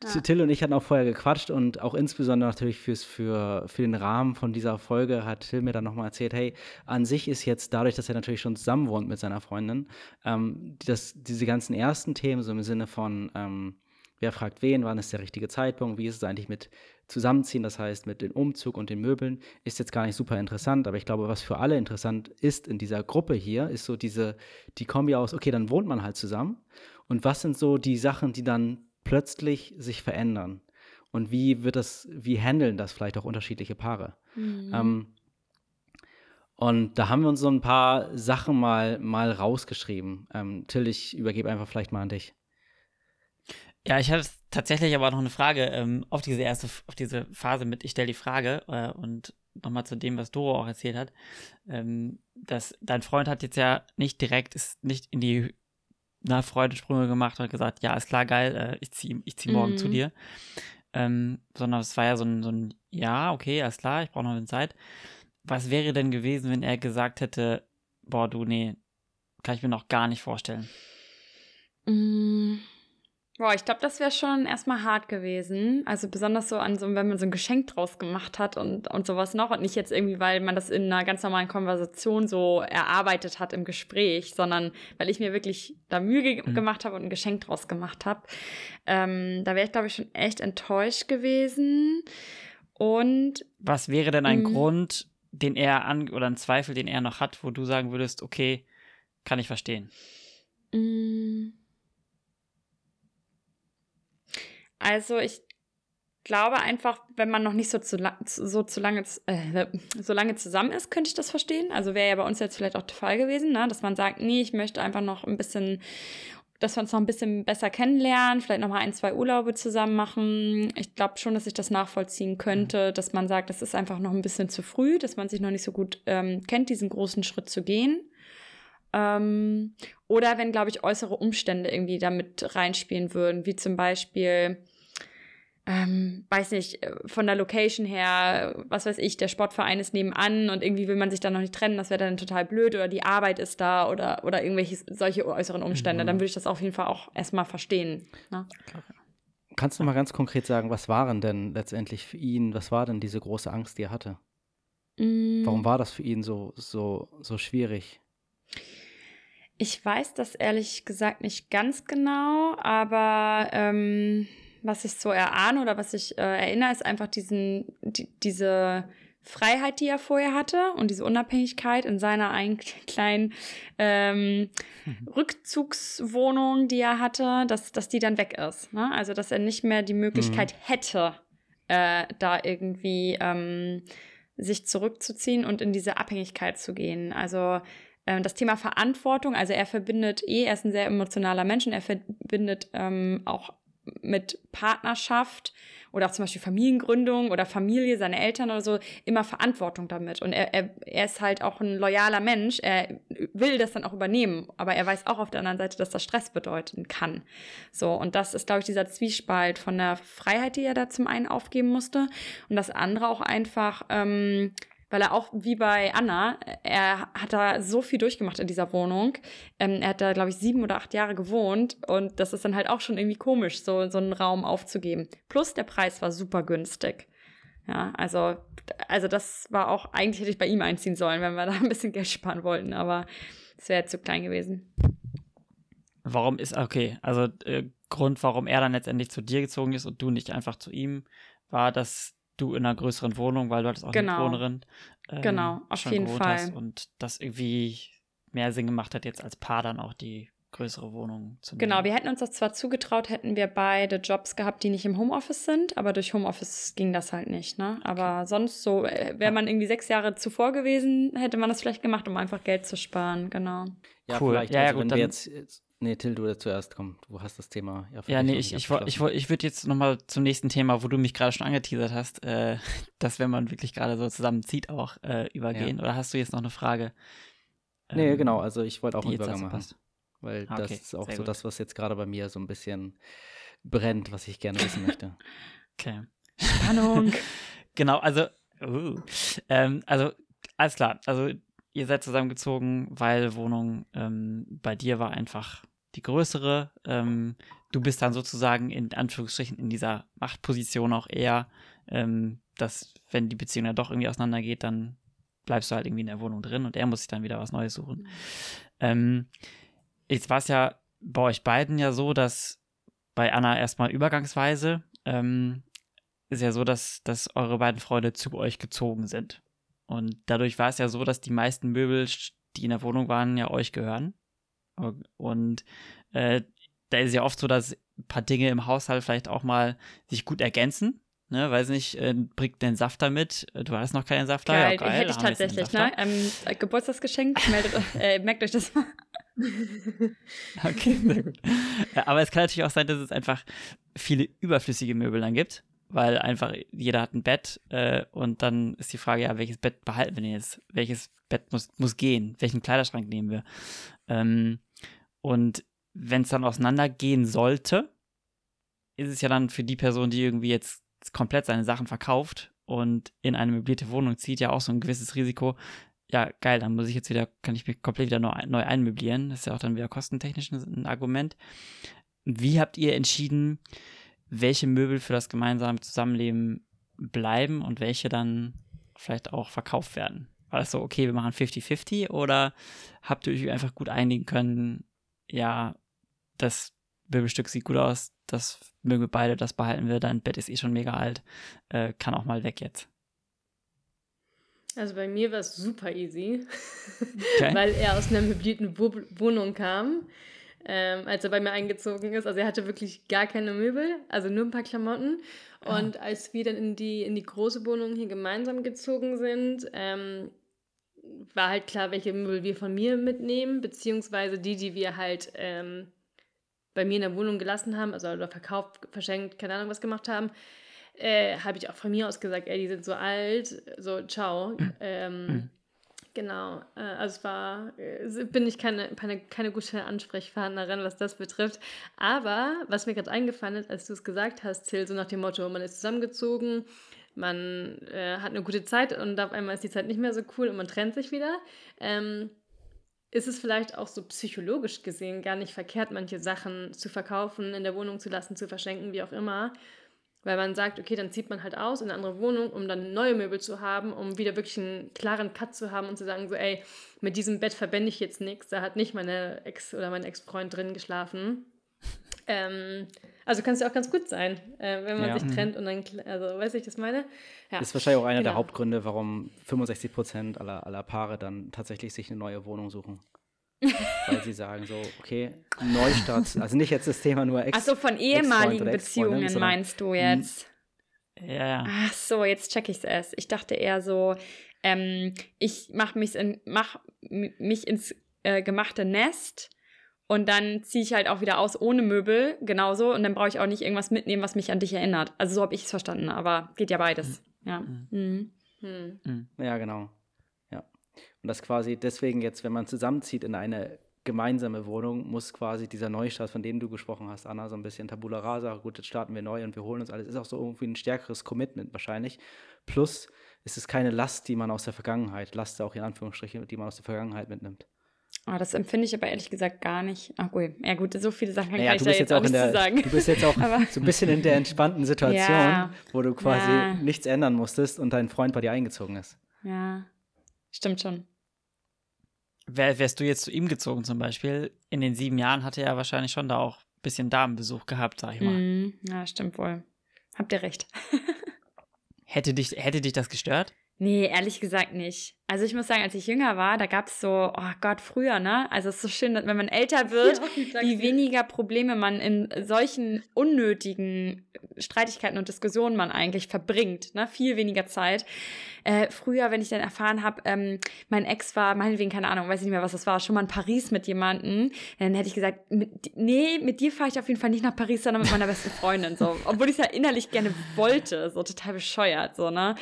Speaker 1: ja. Till und ich hatten auch vorher gequatscht und auch insbesondere natürlich fürs, für, für den Rahmen von dieser Folge hat Till mir dann nochmal erzählt, hey, an sich ist jetzt dadurch, dass er natürlich schon zusammen wohnt mit seiner Freundin, ähm, dass diese ganzen ersten Themen, so im Sinne von, ähm, wer fragt wen, wann ist der richtige Zeitpunkt, wie ist es eigentlich mit Zusammenziehen, das heißt mit dem Umzug und den Möbeln, ist jetzt gar nicht super interessant, aber ich glaube, was für alle interessant ist in dieser Gruppe hier, ist so diese, die Kombi aus, okay, dann wohnt man halt zusammen und was sind so die Sachen, die dann plötzlich sich verändern? Und wie wird das, wie handeln das vielleicht auch unterschiedliche Paare? Mhm. Ähm, und da haben wir uns so ein paar Sachen mal, mal rausgeschrieben. Ähm, Till, ich übergebe einfach vielleicht mal an dich.
Speaker 2: Ja, ich hatte tatsächlich aber noch eine Frage ähm, auf diese erste, auf diese Phase mit, ich stelle die Frage äh, und nochmal zu dem, was Doro auch erzählt hat, ähm, dass dein Freund hat jetzt ja nicht direkt, ist nicht in die na, Freudensprünge gemacht und gesagt, ja, ist klar, geil, äh, ich ziehe ich zieh morgen mhm. zu dir. Ähm, sondern es war ja so ein, so ein, ja, okay, alles klar, ich brauche noch eine Zeit. Was wäre denn gewesen, wenn er gesagt hätte, boah, du, nee, kann ich mir noch gar nicht vorstellen?
Speaker 3: Mhm. Boah, ich glaube, das wäre schon erstmal hart gewesen. Also besonders so an so, wenn man so ein Geschenk draus gemacht hat und, und sowas noch. Und nicht jetzt irgendwie, weil man das in einer ganz normalen Konversation so erarbeitet hat im Gespräch, sondern weil ich mir wirklich da Mühe ge mhm. gemacht habe und ein Geschenk draus gemacht habe. Ähm, da wäre ich, glaube ich, schon echt enttäuscht gewesen. Und.
Speaker 2: Was wäre denn ein Grund, den er an, oder ein Zweifel, den er noch hat, wo du sagen würdest, okay, kann ich verstehen?
Speaker 3: Mm. Also ich glaube einfach, wenn man noch nicht so zu, so zu lange, äh, so lange zusammen ist, könnte ich das verstehen. Also wäre ja bei uns jetzt vielleicht auch der Fall gewesen, ne? dass man sagt, nee, ich möchte einfach noch ein bisschen, dass wir uns noch ein bisschen besser kennenlernen, vielleicht noch mal ein, zwei Urlaube zusammen machen. Ich glaube schon, dass ich das nachvollziehen könnte, dass man sagt, das ist einfach noch ein bisschen zu früh, dass man sich noch nicht so gut ähm, kennt, diesen großen Schritt zu gehen. Ähm, oder wenn, glaube ich, äußere Umstände irgendwie damit reinspielen würden, wie zum Beispiel, ähm, weiß nicht, äh, von der Location her, was weiß ich, der Sportverein ist nebenan und irgendwie will man sich da noch nicht trennen, das wäre dann total blöd oder die Arbeit ist da oder, oder irgendwelche solche äußeren Umstände, mhm. dann würde ich das auf jeden Fall auch erstmal verstehen. Ne?
Speaker 1: Kannst du mal ganz konkret sagen, was waren denn letztendlich für ihn, was war denn diese große Angst, die er hatte? Mhm. Warum war das für ihn so, so, so schwierig?
Speaker 3: Ich weiß das ehrlich gesagt nicht ganz genau, aber ähm, was ich so erahne oder was ich äh, erinnere, ist einfach diesen, die, diese Freiheit, die er vorher hatte und diese Unabhängigkeit in seiner einen kleinen ähm, mhm. Rückzugswohnung, die er hatte, dass, dass die dann weg ist. Ne? Also, dass er nicht mehr die Möglichkeit mhm. hätte, äh, da irgendwie ähm, sich zurückzuziehen und in diese Abhängigkeit zu gehen. Also, das Thema Verantwortung, also er verbindet eh, er ist ein sehr emotionaler Mensch und er verbindet ähm, auch mit Partnerschaft oder auch zum Beispiel Familiengründung oder Familie, seine Eltern oder so, immer Verantwortung damit. Und er, er, er ist halt auch ein loyaler Mensch. Er will das dann auch übernehmen. Aber er weiß auch auf der anderen Seite, dass das Stress bedeuten kann. So, und das ist, glaube ich, dieser Zwiespalt von der Freiheit, die er da zum einen aufgeben musste. Und das andere auch einfach, ähm, weil er auch wie bei Anna, er hat da so viel durchgemacht in dieser Wohnung. Ähm, er hat da, glaube ich, sieben oder acht Jahre gewohnt und das ist dann halt auch schon irgendwie komisch, so, so einen Raum aufzugeben. Plus der Preis war super günstig. Ja, also, also das war auch, eigentlich hätte ich bei ihm einziehen sollen, wenn wir da ein bisschen Geld sparen wollten, aber es wäre zu klein gewesen.
Speaker 2: Warum ist, okay, also äh, Grund, warum er dann letztendlich zu dir gezogen ist und du nicht einfach zu ihm, war, dass du in einer größeren Wohnung, weil du hattest auch genau. eine Bewohnerin.
Speaker 3: Ähm, genau, auf jeden Fall.
Speaker 2: und das irgendwie mehr Sinn gemacht hat, jetzt als Paar dann auch die größere Wohnung zu
Speaker 3: nehmen. Genau, wir hätten uns das zwar zugetraut, hätten wir beide Jobs gehabt, die nicht im Homeoffice sind, aber durch Homeoffice ging das halt nicht, ne? Aber okay. sonst so, äh, wäre man irgendwie sechs Jahre zuvor gewesen, hätte man das vielleicht gemacht, um einfach Geld zu sparen, genau.
Speaker 1: Ja, cool. vielleicht, ja, also ja, gut, wenn wir jetzt, Nee, Till, du zuerst, komm, du hast das Thema.
Speaker 2: Ja, ja nee, ich, ich, ich, ich würde jetzt nochmal zum nächsten Thema, wo du mich gerade schon angeteasert hast, äh, dass wenn man wirklich gerade so zusammenzieht, auch äh, übergehen. Ja. Oder hast du jetzt noch eine Frage?
Speaker 1: Ähm, nee, genau, also ich wollte auch einen Übergang machen. Passt. Weil ah, okay, das ist auch so gut. das, was jetzt gerade bei mir so ein bisschen brennt, was ich gerne wissen möchte.
Speaker 2: Okay. Spannung. genau, also, uh, ähm, also, alles klar. Also, ihr seid zusammengezogen, weil Wohnung ähm, bei dir war einfach die größere. Ähm, du bist dann sozusagen in Anführungsstrichen in dieser Machtposition auch eher, ähm, dass wenn die Beziehung dann doch irgendwie auseinandergeht, dann bleibst du halt irgendwie in der Wohnung drin und er muss sich dann wieder was Neues suchen. Mhm. Ähm, jetzt war es ja bei euch beiden ja so, dass bei Anna erstmal übergangsweise ähm, ist ja so, dass, dass eure beiden Freunde zu euch gezogen sind. Und dadurch war es ja so, dass die meisten Möbel, die in der Wohnung waren, ja euch gehören. Und äh, da ist ja oft so, dass ein paar Dinge im Haushalt vielleicht auch mal sich gut ergänzen. Ne, weiß nicht, äh, bringt den Safter mit. Du hast noch keinen Safter.
Speaker 3: Geil, ja, geil hätte ich tatsächlich, ne? Ähm, Geburtstagsgeschenk, meldet, äh, merkt euch das mal.
Speaker 2: okay, sehr gut. Aber es kann natürlich auch sein, dass es einfach viele überflüssige Möbel dann gibt weil einfach jeder hat ein Bett äh, und dann ist die Frage, ja, welches Bett behalten wir denn jetzt? Welches Bett muss, muss gehen? Welchen Kleiderschrank nehmen wir? Ähm, und wenn es dann auseinandergehen sollte, ist es ja dann für die Person, die irgendwie jetzt komplett seine Sachen verkauft und in eine möblierte Wohnung zieht, ja auch so ein gewisses Risiko. Ja, geil, dann muss ich jetzt wieder, kann ich mich komplett wieder neu, neu einmöblieren. Das ist ja auch dann wieder kostentechnisch ein Argument. Wie habt ihr entschieden, welche Möbel für das gemeinsame Zusammenleben bleiben und welche dann vielleicht auch verkauft werden. War das so, okay, wir machen 50-50 oder habt ihr euch einfach gut einigen können, ja, das Möbelstück sieht gut aus, das mögen wir beide, das behalten wir, dein Bett ist eh schon mega alt, äh, kann auch mal weg jetzt.
Speaker 4: Also bei mir war es super easy, okay. weil er aus einer möblierten Wohnung kam ähm, als er bei mir eingezogen ist. Also er hatte wirklich gar keine Möbel, also nur ein paar Klamotten. Ah. Und als wir dann in die, in die große Wohnung hier gemeinsam gezogen sind, ähm, war halt klar, welche Möbel wir von mir mitnehmen, beziehungsweise die, die wir halt ähm, bei mir in der Wohnung gelassen haben, also oder verkauft, verschenkt, keine Ahnung was gemacht haben, äh, habe ich auch von mir aus gesagt, ey, die sind so alt, so ciao. Mhm. Ähm, mhm. Genau, äh, also es war, äh, bin ich keine, keine, keine gute Ansprechpartnerin, was das betrifft. Aber was mir gerade eingefallen ist, als du es gesagt hast, Till, so nach dem Motto, man ist zusammengezogen, man äh, hat eine gute Zeit und auf einmal ist die Zeit nicht mehr so cool und man trennt sich wieder. Ähm, ist es vielleicht auch so psychologisch gesehen gar nicht verkehrt, manche Sachen zu verkaufen, in der Wohnung zu lassen, zu verschenken, wie auch immer, weil man sagt, okay, dann zieht man halt aus in eine andere Wohnung, um dann neue Möbel zu haben, um wieder wirklich einen klaren Cut zu haben und zu sagen, so, ey, mit diesem Bett verbände ich jetzt nichts, da hat nicht meine Ex oder mein Ex-Freund drin geschlafen. Ähm, also kann es ja auch ganz gut sein, äh, wenn man ja. sich trennt und dann, also weiß ich, das meine?
Speaker 1: Ja. Ist wahrscheinlich auch einer genau. der Hauptgründe, warum 65 Prozent aller, aller Paare dann tatsächlich sich eine neue Wohnung suchen. Weil sie sagen so, okay, Neustart, also nicht jetzt das Thema nur Ex.
Speaker 3: Achso, von ehemaligen Beziehungen meinst du jetzt?
Speaker 2: Ja.
Speaker 3: Ach so, jetzt check ich es erst. Ich dachte eher so, ähm, ich mache mich, in, mach mich ins äh, gemachte Nest und dann ziehe ich halt auch wieder aus ohne Möbel, genauso. Und dann brauche ich auch nicht irgendwas mitnehmen, was mich an dich erinnert. Also so habe ich es verstanden, aber geht ja beides. Mhm. Ja. Mhm.
Speaker 1: Mhm. mhm. Ja, genau. Und das quasi deswegen jetzt, wenn man zusammenzieht in eine gemeinsame Wohnung, muss quasi dieser Neustart, von dem du gesprochen hast, Anna, so ein bisschen Tabula Rasa, gut, jetzt starten wir neu und wir holen uns alles, ist auch so irgendwie ein stärkeres Commitment wahrscheinlich. Plus ist es keine Last, die man aus der Vergangenheit, Last auch in Anführungsstrichen, die man aus der Vergangenheit mitnimmt.
Speaker 3: Oh, das empfinde ich aber ehrlich gesagt gar nicht. Ach gut, ja gut, so viele Sachen kann naja, ich da jetzt auch, nicht der, zu sagen.
Speaker 1: Du bist jetzt auch so ein bisschen in der entspannten Situation, ja, wo du quasi ja. nichts ändern musstest und dein Freund bei dir eingezogen ist.
Speaker 3: Ja, stimmt schon.
Speaker 2: Wär, wärst du jetzt zu ihm gezogen zum Beispiel, in den sieben Jahren hatte er wahrscheinlich schon da auch ein bisschen Damenbesuch gehabt, sag ich mal.
Speaker 3: Mm, ja, stimmt wohl. Habt ihr recht.
Speaker 2: hätte, dich, hätte dich das gestört?
Speaker 3: Nee, ehrlich gesagt nicht. Also ich muss sagen, als ich jünger war, da gab es so, oh Gott, früher, ne? Also es ist so schön, wenn man älter wird,
Speaker 4: Ja,
Speaker 3: wie weniger Probleme man in solchen unnötigen Streitigkeiten und Diskussionen man eigentlich verbringt, ne? Viel weniger Zeit. Äh, früher, wenn ich dann erfahren habe, ähm, mein Ex war, meinetwegen, keine Ahnung, weiß ich nicht mehr, was das war, schon mal in Paris mit jemandem, dann hätte ich gesagt, mit, nee, mit dir fahre ich auf jeden Fall nicht nach Paris, sondern mit meiner besten Freundin, so. Obwohl ich es ja innerlich gerne wollte, so total bescheuert, so, ne?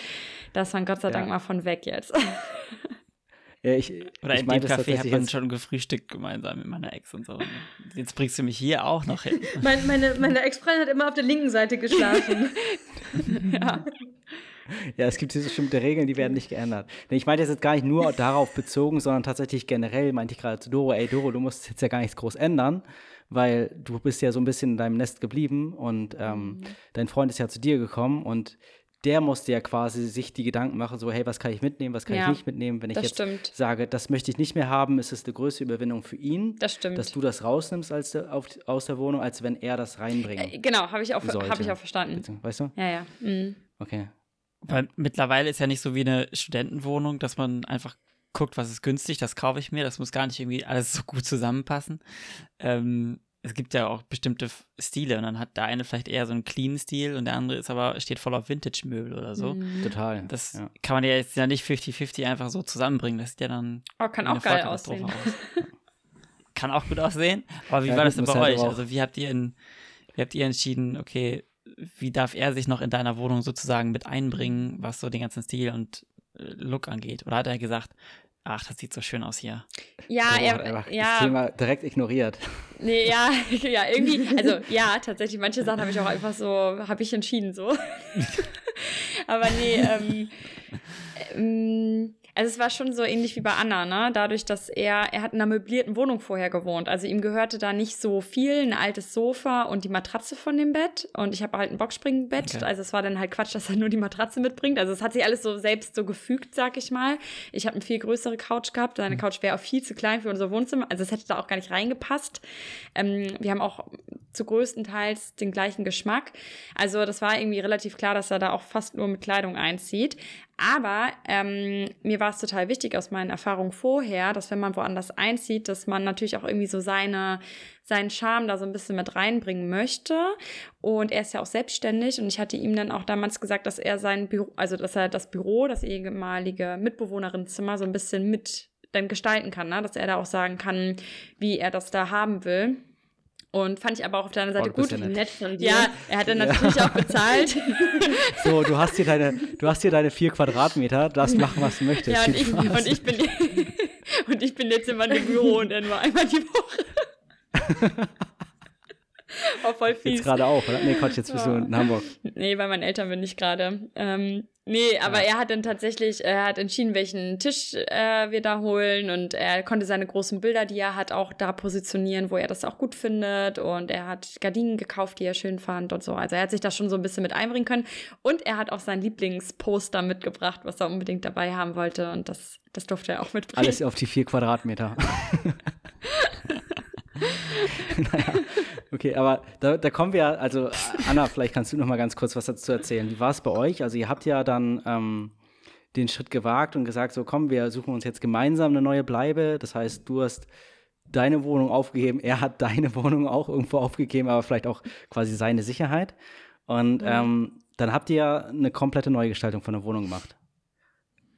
Speaker 3: Da ist man Gott sei Dank
Speaker 1: Ja.
Speaker 3: mal von weg jetzt.
Speaker 1: Ja, ich,
Speaker 2: Oder
Speaker 1: ich
Speaker 2: in dem Café hat man
Speaker 1: jetzt-
Speaker 2: schon gefrühstückt gemeinsam mit meiner Ex und so. Jetzt bringst du mich hier auch noch hin.
Speaker 4: Mein, meine meine Ex-Freundin hat immer auf der linken Seite geschlafen.
Speaker 3: ja.
Speaker 1: Ja, es gibt diese bestimmte Regeln, die werden nicht geändert. Ich meinte das jetzt gar nicht nur darauf bezogen, sondern tatsächlich generell meinte ich gerade zu Doro, ey Doro, du musst jetzt ja gar nichts groß ändern, weil du bist ja so ein bisschen in deinem Nest geblieben und ähm,
Speaker 3: Mhm.
Speaker 1: dein Freund ist ja zu dir gekommen und der musste ja quasi sich die Gedanken machen, so, hey, was kann ich mitnehmen, was kann
Speaker 3: Ja,
Speaker 1: ich nicht mitnehmen. Wenn ich
Speaker 3: das
Speaker 1: jetzt
Speaker 3: stimmt.
Speaker 1: sage, das möchte ich nicht mehr haben, ist es eine größere Überwindung für ihn,
Speaker 3: Das stimmt.
Speaker 1: dass du das rausnimmst als, der- auf, aus der Wohnung, als wenn er das reinbringt.
Speaker 3: Äh, Genau, habe ich, auch- hab ich auch verstanden.
Speaker 1: Weißt du?
Speaker 3: Ja, ja. Mhm.
Speaker 1: Okay.
Speaker 2: Weil mittlerweile ist ja nicht so wie eine Studentenwohnung, dass man einfach guckt, was ist günstig, das kaufe ich mir. Das muss gar nicht irgendwie alles so gut zusammenpassen. Ähm, es gibt ja auch bestimmte Stile und dann hat der eine vielleicht eher so einen clean Stil und der andere ist aber steht voll auf Vintage-Möbel oder so.
Speaker 3: Mhm.
Speaker 1: Total.
Speaker 2: Das
Speaker 1: ja.
Speaker 2: kann man ja jetzt ja nicht 50-50 einfach so zusammenbringen. Das sieht ja dann
Speaker 3: Oh, kann auch geil aussehen.
Speaker 2: aus. Kann auch gut aussehen. Aber wie
Speaker 1: Ja,
Speaker 2: war
Speaker 1: gut,
Speaker 2: das denn bei
Speaker 1: halt
Speaker 2: euch? Also wie habt ihr in, wie habt ihr entschieden, okay, wie darf er sich noch in deiner Wohnung sozusagen mit einbringen, was so den ganzen Stil und äh, Look angeht? Oder hat er gesagt, ach, das sieht so schön aus hier?
Speaker 3: Ja,
Speaker 1: Doro hat
Speaker 3: er,
Speaker 1: einfach das
Speaker 3: ja,
Speaker 1: Thema direkt ignoriert.
Speaker 3: nee, ja, ja, irgendwie, also ja, tatsächlich, manche Sachen habe ich auch einfach so, habe ich entschieden so. Aber nee, ähm, ähm, also es war schon so ähnlich wie bei Anna, ne? Dadurch, dass er, er hat in einer möblierten Wohnung vorher gewohnt. Also ihm gehörte da nicht so viel, ein altes Sofa und die Matratze von dem Bett. Und ich habe halt ein Boxspringbett.
Speaker 2: Okay.
Speaker 3: Also es war dann halt Quatsch, dass er nur die Matratze mitbringt. Also es hat sich alles so selbst so gefügt, sag ich mal. Ich habe eine viel größere Couch gehabt. Seine Couch wäre auch viel zu klein für unser Wohnzimmer. Also es hätte da auch gar nicht reingepasst. Ähm, wir haben auch zu größten Teils den gleichen Geschmack. Also das war irgendwie relativ klar, dass er da auch fast nur mit Kleidung einzieht. Aber ähm, mir war es total wichtig aus meinen Erfahrungen vorher, dass wenn man woanders einzieht, dass man natürlich auch irgendwie so seine, seinen Charme da so ein bisschen mit reinbringen möchte. Und er ist ja auch selbstständig und ich hatte ihm dann auch damals gesagt, dass er sein Büro, also dass er das Büro, das ehemalige Mitbewohnerinnenzimmer so ein bisschen mit dann gestalten kann, ne? dass er da auch sagen kann, wie er das da haben will. Und fand ich aber auch auf
Speaker 1: Oh,
Speaker 3: Seite
Speaker 1: du bist
Speaker 3: gut.
Speaker 1: ja nett.
Speaker 4: Nett von dir.
Speaker 3: Ja, er hat dann natürlich auch bezahlt.
Speaker 1: So, du hast hier deine, du hast hier deine vier Quadratmeter, darfst machen, was du möchtest.
Speaker 3: Ja, und ich, und ich bin und ich bin jetzt immer im Büro und dann nur einmal die Woche. War voll fies.
Speaker 1: Jetzt gerade auch, oder? Nee, Quatsch, jetzt bist du
Speaker 3: Ja.
Speaker 1: in Hamburg.
Speaker 3: Nee, bei meinen Eltern bin ich gerade. Ähm, nee, aber er hat dann tatsächlich, er hat entschieden, welchen Tisch äh, wir da holen und er konnte seine großen Bilder, die er hat, auch da positionieren, wo er das auch gut findet und er hat Gardinen gekauft, die er schön fand und so. Also er hat sich da schon so ein bisschen mit einbringen können und er hat auch sein Lieblingsposter mitgebracht, was er unbedingt dabei haben wollte und das, das durfte er auch mitbringen.
Speaker 1: Alles auf die vier Quadratmeter. naja, okay, aber da, da kommen wir, also Anna, vielleicht kannst du noch mal ganz kurz was dazu erzählen. Wie war es bei euch? Also ihr habt ja dann ähm, den Schritt gewagt und gesagt, so komm, wir suchen uns jetzt gemeinsam eine neue Bleibe. Das heißt, du hast deine Wohnung aufgegeben, er hat deine Wohnung auch irgendwo aufgegeben, aber vielleicht auch quasi seine Sicherheit. Und ähm, dann habt ihr ja eine komplette Neugestaltung von der Wohnung gemacht.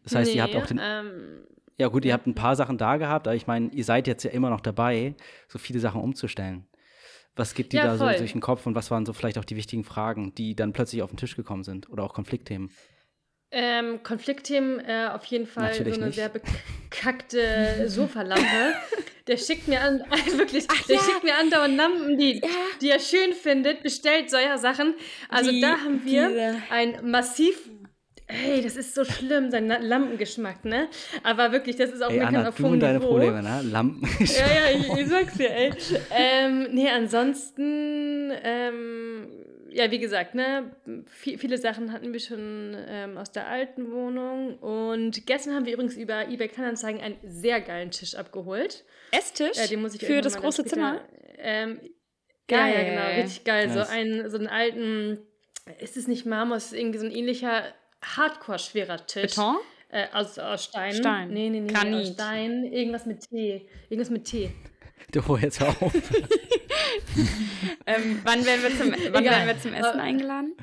Speaker 1: Das heißt, ihr habt
Speaker 4: Nee,
Speaker 1: auch den,
Speaker 4: ähm,
Speaker 1: ja gut, ihr habt ein paar Sachen da gehabt, aber ich meine, ihr seid jetzt ja immer noch dabei, so viele Sachen umzustellen. Was geht dir
Speaker 4: Ja,
Speaker 1: da so
Speaker 4: voll.
Speaker 1: durch den Kopf und was waren so vielleicht auch die wichtigen Fragen, die dann plötzlich auf den Tisch gekommen sind oder auch Konfliktthemen?
Speaker 4: Ähm, Konfliktthemen äh, auf jeden Fall
Speaker 1: Natürlich
Speaker 4: so eine
Speaker 1: nicht.
Speaker 4: sehr bekackte Sofalampe. Der schickt mir an, wirklich, der
Speaker 3: ja.
Speaker 4: schickt mir andauernd Lampen, die, die er schön findet, bestellt solche Sachen. Also
Speaker 3: Die-
Speaker 4: da haben wir
Speaker 3: diese-
Speaker 4: ein massiv, hey, das ist so schlimm, sein Lampengeschmack, ne? Aber wirklich, das ist auch
Speaker 1: Ey, Anna,
Speaker 4: auf
Speaker 1: du
Speaker 4: hohem
Speaker 1: und deine
Speaker 4: Niveau.
Speaker 1: Probleme, ne? Lampen.
Speaker 4: Ja, ja, ich, ich sag's dir, ey. ähm, nee, ansonsten, ähm, ja, wie gesagt, ne, vi- viele Sachen hatten wir schon ähm, aus der alten Wohnung. Und gestern haben wir übrigens über eBay Kleinanzeigen einen sehr geilen Tisch abgeholt.
Speaker 3: Esstisch
Speaker 4: Ja, den muss ich
Speaker 3: für das große Zimmer.
Speaker 4: Ähm,
Speaker 3: Geil.
Speaker 4: Ja, ja, genau, richtig geil.
Speaker 1: Nice.
Speaker 4: So, einen, so einen alten, ist es nicht Marmor, es ist irgendwie so ein ähnlicher, hardcore schwerer Tisch.
Speaker 3: Beton?
Speaker 4: Äh, aus, aus Stein.
Speaker 3: Stein.
Speaker 4: Nee, nee, nee,
Speaker 3: Granit.
Speaker 4: aus Stein. Irgendwas mit Tee. Irgendwas mit Tee.
Speaker 1: Du, jetzt hör auf.
Speaker 3: Ähm, wann werden wir zum, wann
Speaker 4: Egal.
Speaker 3: werden wir zum Essen
Speaker 4: Äh,
Speaker 3: eingeladen?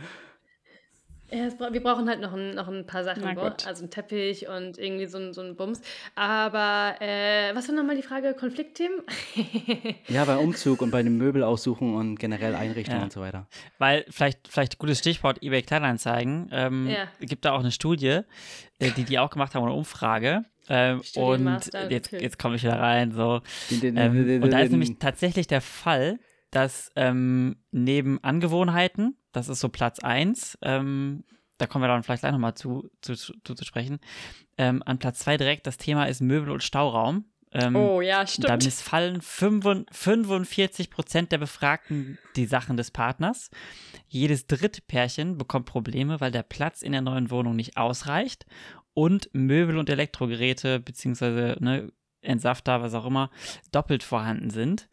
Speaker 4: Ja, bra wir brauchen halt noch ein, noch ein paar Sachen.
Speaker 3: Na gut.
Speaker 4: Also ein Teppich und irgendwie so ein, so ein Bums. Aber äh, was war nochmal die Frage? Konfliktthemen?
Speaker 1: Ja, beim Umzug und bei den Möbel aussuchen und generell Einrichtungen
Speaker 2: Ja.
Speaker 1: und so weiter.
Speaker 2: Weil vielleicht, vielleicht gutes Stichwort eBay Kleinanzeigen. Ähm,
Speaker 4: Ja.
Speaker 2: Gibt da auch eine Studie, äh, die die auch gemacht haben, eine Umfrage. Ähm, und jetzt,
Speaker 4: okay.
Speaker 2: jetzt komme ich wieder rein. So. Ähm, und da ist nämlich tatsächlich der Fall, dass ähm, neben Angewohnheiten, das ist so Platz 1, ähm, da kommen wir dann vielleicht gleich nochmal zu, zu, zu, zu sprechen, ähm, an Platz 2 direkt das Thema ist Möbel und Stauraum. Ähm,
Speaker 3: Oh ja,
Speaker 2: da
Speaker 3: stimmt.
Speaker 2: missfallen 45 Prozent der Befragten die Sachen des Partners. Jedes dritte Pärchen bekommt Probleme, weil der Platz in der neuen Wohnung nicht ausreicht und Möbel und Elektrogeräte beziehungsweise ne, Entsafter, was auch immer, doppelt vorhanden sind.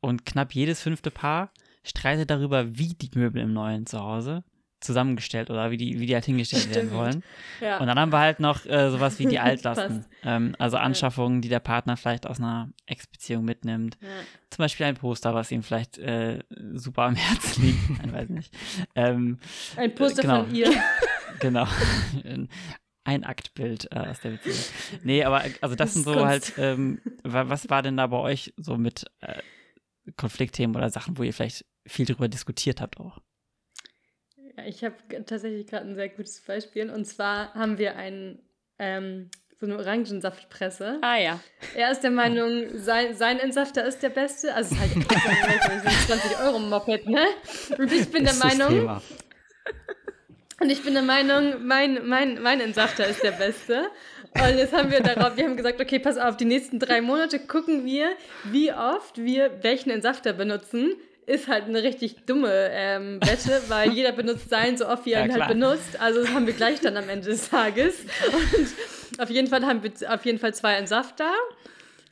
Speaker 2: Und knapp jedes fünfte Paar streitet darüber, wie die Möbel im neuen Zuhause zusammengestellt oder wie die, wie die halt hingestellt werden
Speaker 4: Stimmt.
Speaker 2: wollen.
Speaker 4: ja.
Speaker 2: Und dann haben wir halt noch äh, sowas wie die Altlasten. Ähm, also Anschaffungen, die der Partner vielleicht aus einer Ex-Beziehung mitnimmt.
Speaker 4: ja.
Speaker 2: Zum Beispiel ein Poster, was ihm vielleicht äh, super am Herzen liegt. Ich weiß nicht. Ähm,
Speaker 4: Ein Poster
Speaker 2: genau.
Speaker 4: von ihr.
Speaker 2: genau. Ein Aktbild äh, aus der Beziehung. Nee, aber also das,
Speaker 4: Das
Speaker 2: sind so
Speaker 4: Kunst.
Speaker 2: halt, ähm, wa- was war denn da bei euch so mit äh, Konfliktthemen oder Sachen, wo ihr vielleicht viel drüber diskutiert habt auch?
Speaker 4: Ja, ich habe tatsächlich gerade ein sehr gutes Beispiel. Und zwar haben wir einen, ähm, so eine Orangensaftpresse.
Speaker 3: ah ja.
Speaker 4: Er ist der Meinung, sein, sein Entsafter ist der beste. Also es ist halt so ein 20 Euro Moped, ne? Und ich bin der
Speaker 1: ist das
Speaker 4: Meinung,
Speaker 1: Thema.
Speaker 4: und ich bin der Meinung, mein, mein, mein Entsafter ist der beste. Und jetzt haben wir darauf, wir haben gesagt, okay, pass auf, die nächsten drei Monate gucken wir, wie oft wir welchen Entsafter benutzen. Ist halt eine richtig dumme ähm, Wette, weil jeder benutzt seinen so oft, wie er
Speaker 2: Ja,
Speaker 4: ihn halt
Speaker 2: klar.
Speaker 4: benutzt. Also das haben wir gleich dann am Ende des Tages. Und auf jeden Fall haben wir auf jeden Fall zwei Entsafter.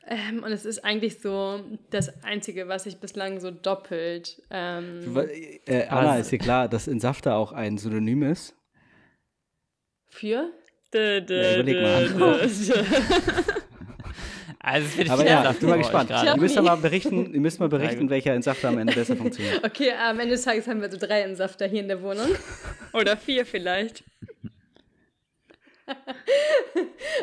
Speaker 4: Ähm, und es ist eigentlich so das Einzige, was sich bislang so doppelt. Ähm,
Speaker 1: Äh, Anna,
Speaker 2: Also-
Speaker 1: ist dir klar, dass Insafter auch ein Synonym ist?
Speaker 4: für?
Speaker 3: Dö,
Speaker 1: Ja, überleg mal.
Speaker 2: Also wird
Speaker 1: Aber ja, ich bin mal gespannt. Ihr müsst mal berichten, ihr müsst mal berichten welcher Insafter am Ende besser funktioniert.
Speaker 4: Okay, am Ende des Tages haben wir so drei Entsafter hier in der Wohnung.
Speaker 3: Oder vier vielleicht.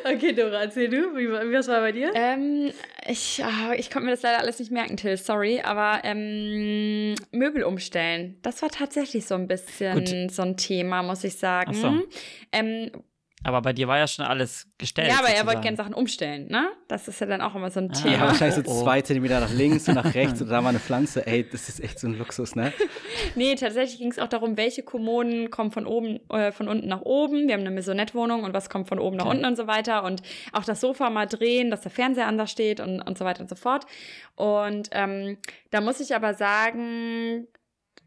Speaker 4: Okay, Dora, erzähl du, wie, wie was war bei dir?
Speaker 3: Ähm, ich, ah, ich konnte mir das leider alles nicht merken, Till, sorry, aber ähm, Möbel umstellen, das war tatsächlich so ein bisschen
Speaker 2: Gut.
Speaker 3: so ein Thema, muss ich sagen.
Speaker 2: Ach so.
Speaker 3: Ähm,
Speaker 2: Aber bei dir war ja schon alles gestellt.
Speaker 3: ja, aber er wollte
Speaker 2: sozusagen.
Speaker 3: gerne Sachen umstellen, ne? Das ist ja dann auch immer so ein
Speaker 2: Ah.
Speaker 1: Ja,
Speaker 3: Thema.
Speaker 1: wahrscheinlich so
Speaker 2: Oh, oh.
Speaker 1: zwei Zentimeter nach links und nach rechts und da war eine Pflanze. Ey, das ist echt so ein Luxus, ne?
Speaker 3: Nee, tatsächlich ging es auch darum, welche Kommoden kommen von oben, äh, von unten nach oben. Wir haben eine Maisonette-Wohnung und was kommt von oben nach unten und so weiter. Und auch das Sofa mal drehen, dass der Fernseher anders steht und, und so weiter und so fort. Und ähm, da muss ich aber sagen,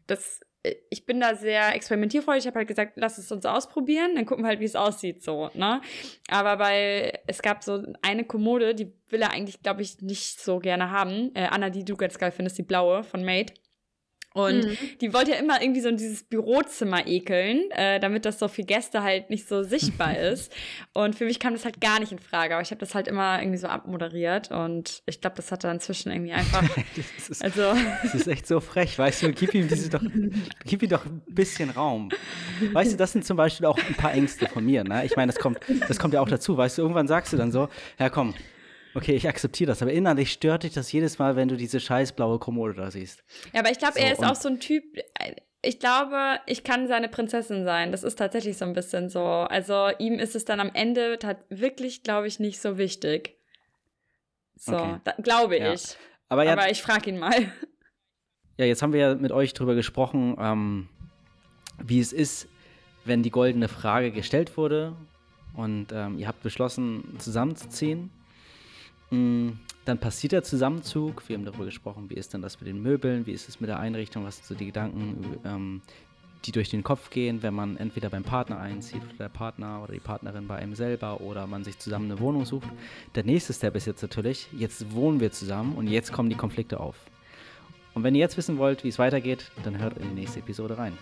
Speaker 3: dass äh, ich bin da sehr experimentierfreudig. Ich habe halt gesagt, lass es uns ausprobieren, dann gucken wir halt, wie es aussieht, so, ne? Aber bei, es gab so eine Kommode, die will er eigentlich, glaube ich, nicht so gerne haben. Äh, Anna, die du ganz geil findest, die blaue von Made. Und
Speaker 4: Mhm.
Speaker 3: die wollte ja immer irgendwie so in dieses Bürozimmer ekeln, äh, damit das so für Gäste halt nicht so sichtbar ist. Und für mich kam das halt gar nicht in Frage. Aber ich habe das halt immer irgendwie so abmoderiert. Und ich glaube, das hat er inzwischen irgendwie einfach.
Speaker 1: Das ist,
Speaker 3: Also,
Speaker 1: das ist echt so frech, weißt du? Gib ihm, diese doch, gib ihm doch ein bisschen Raum. Weißt du, das sind zum Beispiel auch ein paar Ängste von mir, ne? Ich meine, das kommt, das kommt ja auch dazu, weißt du? Irgendwann sagst du dann so, ja komm, okay, ich akzeptiere das. Aber innerlich stört dich das jedes Mal, wenn du diese scheiß blaue Kommode da siehst.
Speaker 3: ja, aber ich glaube,
Speaker 1: So,
Speaker 3: er ist auch so ein Typ. äh, Ich glaube, ich kann seine Prinzessin sein. Das ist tatsächlich so ein bisschen so. Also ihm ist es dann am Ende wirklich, glaube ich, nicht so wichtig. So,
Speaker 1: Okay.
Speaker 3: da, glaube
Speaker 1: Ja.
Speaker 3: ich.
Speaker 1: Aber ja,
Speaker 3: Aber ich frage ihn mal.
Speaker 1: Ja, jetzt haben wir ja mit euch drüber gesprochen, ähm, wie es ist, wenn die goldene Frage gestellt wurde und ähm, ihr habt beschlossen, zusammenzuziehen. Mm, Dann passiert der Zusammenzug. Wir haben darüber gesprochen, wie ist denn das mit den Möbeln, wie ist es mit der Einrichtung, was sind so die Gedanken, ähm, die durch den Kopf gehen, wenn man entweder beim Partner einzieht oder der Partner oder die Partnerin bei einem selber oder man sich zusammen eine Wohnung sucht. Der nächste Step ist jetzt natürlich, jetzt wohnen wir zusammen und jetzt kommen die Konflikte auf. Und wenn ihr jetzt wissen wollt, wie es weitergeht, dann hört in die nächste Episode rein.